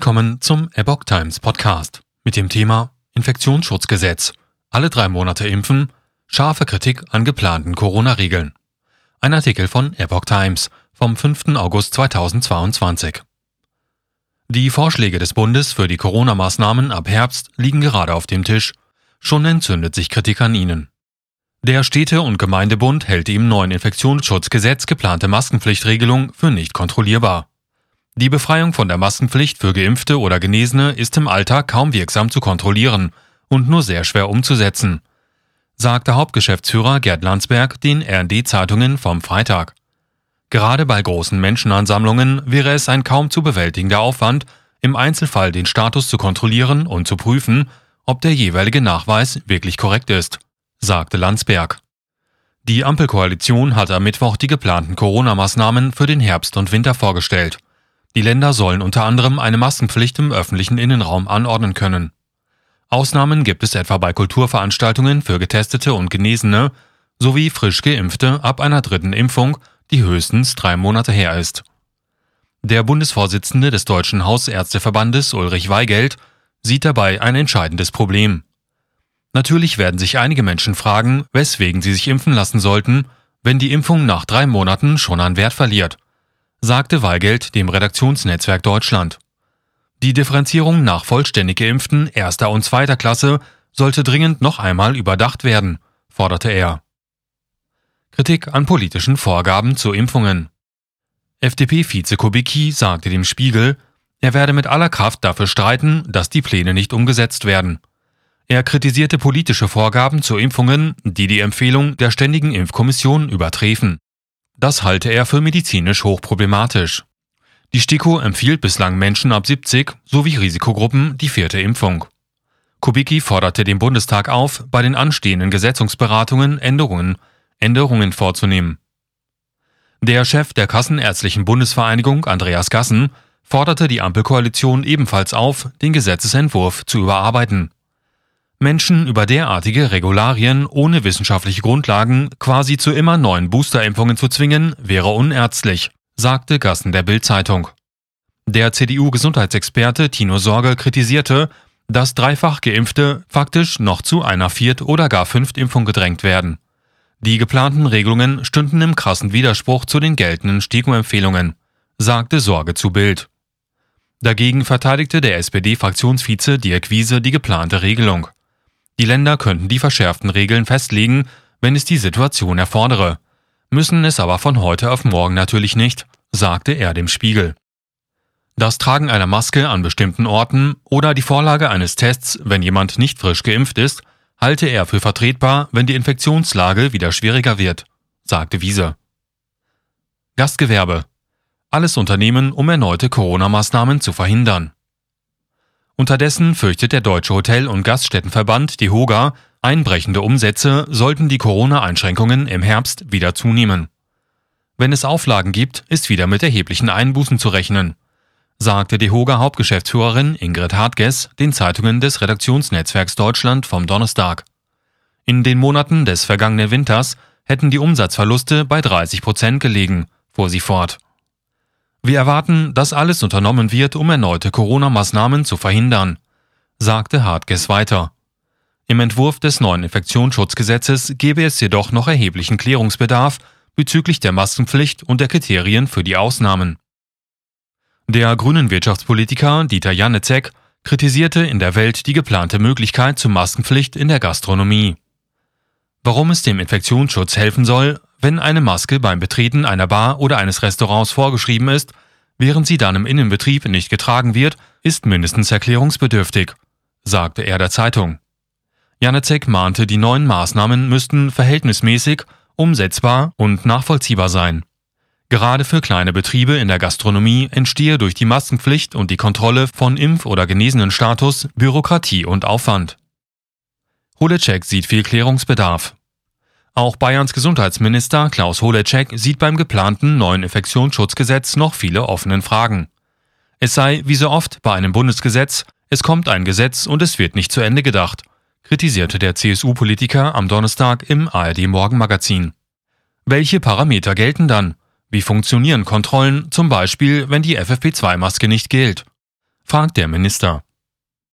Willkommen zum Epoch Times Podcast mit dem Thema Infektionsschutzgesetz. Alle drei Monate impfen, scharfe Kritik an geplanten Corona-Regeln. Ein Artikel von Epoch Times vom 5. August 2022. Die Vorschläge des Bundes für die Corona-Maßnahmen ab Herbst liegen gerade auf dem Tisch. Schon entzündet sich Kritik an ihnen. Der Städte- und Gemeindebund hält die im neuen Infektionsschutzgesetz geplante Maskenpflichtregelung für nicht kontrollierbar. Die Befreiung von der Maskenpflicht für Geimpfte oder Genesene ist im Alltag kaum wirksam zu kontrollieren und nur sehr schwer umzusetzen, sagte Hauptgeschäftsführer Gerd Landsberg den RD-Zeitungen vom Freitag. Gerade bei großen Menschenansammlungen wäre es ein kaum zu bewältigender Aufwand, im Einzelfall den Status zu kontrollieren und zu prüfen, ob der jeweilige Nachweis wirklich korrekt ist, sagte Landsberg. Die Ampelkoalition hat am Mittwoch die geplanten Corona-Maßnahmen für den Herbst und Winter vorgestellt. Die Länder sollen unter anderem eine Maskenpflicht im öffentlichen Innenraum anordnen können. Ausnahmen gibt es etwa bei Kulturveranstaltungen für Getestete und Genesene sowie frisch Geimpfte ab einer dritten Impfung, die höchstens drei Monate her ist. Der Bundesvorsitzende des Deutschen Hausärzteverbandes Ulrich Weigelt sieht dabei ein entscheidendes Problem. Natürlich werden sich einige Menschen fragen, weswegen sie sich impfen lassen sollten, wenn die Impfung nach drei Monaten schon an Wert verliert – sagte Weigelt dem Redaktionsnetzwerk Deutschland. Die Differenzierung nach vollständig geimpften erster und zweiter Klasse sollte dringend noch einmal überdacht werden, forderte er. Kritik an politischen Vorgaben zu Impfungen. FDP-Vize Kubicki sagte dem Spiegel, er werde mit aller Kraft dafür streiten, dass die Pläne nicht umgesetzt werden. Er kritisierte politische Vorgaben zu Impfungen, die die Empfehlung der Ständigen Impfkommission übertreffen. Das halte er für medizinisch hochproblematisch. Die STIKO empfiehlt bislang Menschen ab 70 sowie Risikogruppen die vierte Impfung. Kubicki forderte den Bundestag auf, bei den anstehenden Gesetzungsberatungen Änderungen, Änderungen vorzunehmen. Der Chef der Kassenärztlichen Bundesvereinigung, Andreas Gassen, forderte die Ampelkoalition ebenfalls auf, den Gesetzesentwurf zu überarbeiten. Menschen über derartige Regularien ohne wissenschaftliche Grundlagen quasi zu immer neuen Boosterimpfungen zu zwingen, wäre unerztlich, sagte Gassen der Bild-Zeitung. Der CDU-Gesundheitsexperte Tino Sorge kritisierte, dass dreifach Geimpfte faktisch noch zu einer Viert- oder gar Fünftimpfung gedrängt werden. Die geplanten Regelungen stünden im krassen Widerspruch zu den geltenden STIKO-Empfehlungen, sagte Sorge zu Bild. Dagegen verteidigte der SPD-Fraktionsvize Dirk Wiese die geplante Regelung. Die Länder könnten die verschärften Regeln festlegen, wenn es die Situation erfordere, müssen es aber von heute auf morgen natürlich nicht, sagte er dem Spiegel. Das Tragen einer Maske an bestimmten Orten oder die Vorlage eines Tests, wenn jemand nicht frisch geimpft ist, halte er für vertretbar, wenn die Infektionslage wieder schwieriger wird, sagte Wiese. Gastgewerbe. Alles Unternehmen, um erneute Corona-Maßnahmen zu verhindern. Unterdessen fürchtet der Deutsche Hotel- und Gaststättenverband, die HOGA, einbrechende Umsätze sollten die Corona-Einschränkungen im Herbst wieder zunehmen. Wenn es Auflagen gibt, ist wieder mit erheblichen Einbußen zu rechnen, sagte die HOGA-Hauptgeschäftsführerin Ingrid Hartges den Zeitungen des Redaktionsnetzwerks Deutschland vom Donnerstag. In den Monaten des vergangenen Winters hätten die Umsatzverluste bei 30 Prozent gelegen, fuhr sie fort. Wir erwarten, dass alles unternommen wird, um erneute Corona-Maßnahmen zu verhindern, sagte Hartges weiter. Im Entwurf des neuen Infektionsschutzgesetzes gebe es jedoch noch erheblichen Klärungsbedarf bezüglich der Maskenpflicht und der Kriterien für die Ausnahmen. Der grünen Wirtschaftspolitiker Dieter Janecek kritisierte in der Welt die geplante Möglichkeit zur Maskenpflicht in der Gastronomie. Warum es dem Infektionsschutz helfen soll, wenn eine Maske beim Betreten einer Bar oder eines Restaurants vorgeschrieben ist, während sie dann im Innenbetrieb nicht getragen wird, ist mindestens erklärungsbedürftig, sagte er der Zeitung. Janecek mahnte, die neuen Maßnahmen müssten verhältnismäßig, umsetzbar und nachvollziehbar sein. Gerade für kleine Betriebe in der Gastronomie entstehe durch die Maskenpflicht und die Kontrolle von Impf- oder Genesenenstatus Bürokratie und Aufwand. Holecek sieht viel Klärungsbedarf. Auch Bayerns Gesundheitsminister Klaus Holecek sieht beim geplanten neuen Infektionsschutzgesetz noch viele offenen Fragen. Es sei, wie so oft bei einem Bundesgesetz, es kommt ein Gesetz und es wird nicht zu Ende gedacht, kritisierte der CSU-Politiker am Donnerstag im ARD Morgenmagazin. Welche Parameter gelten dann? Wie funktionieren Kontrollen, zum Beispiel, wenn die FFP2-Maske nicht gilt? fragt der Minister.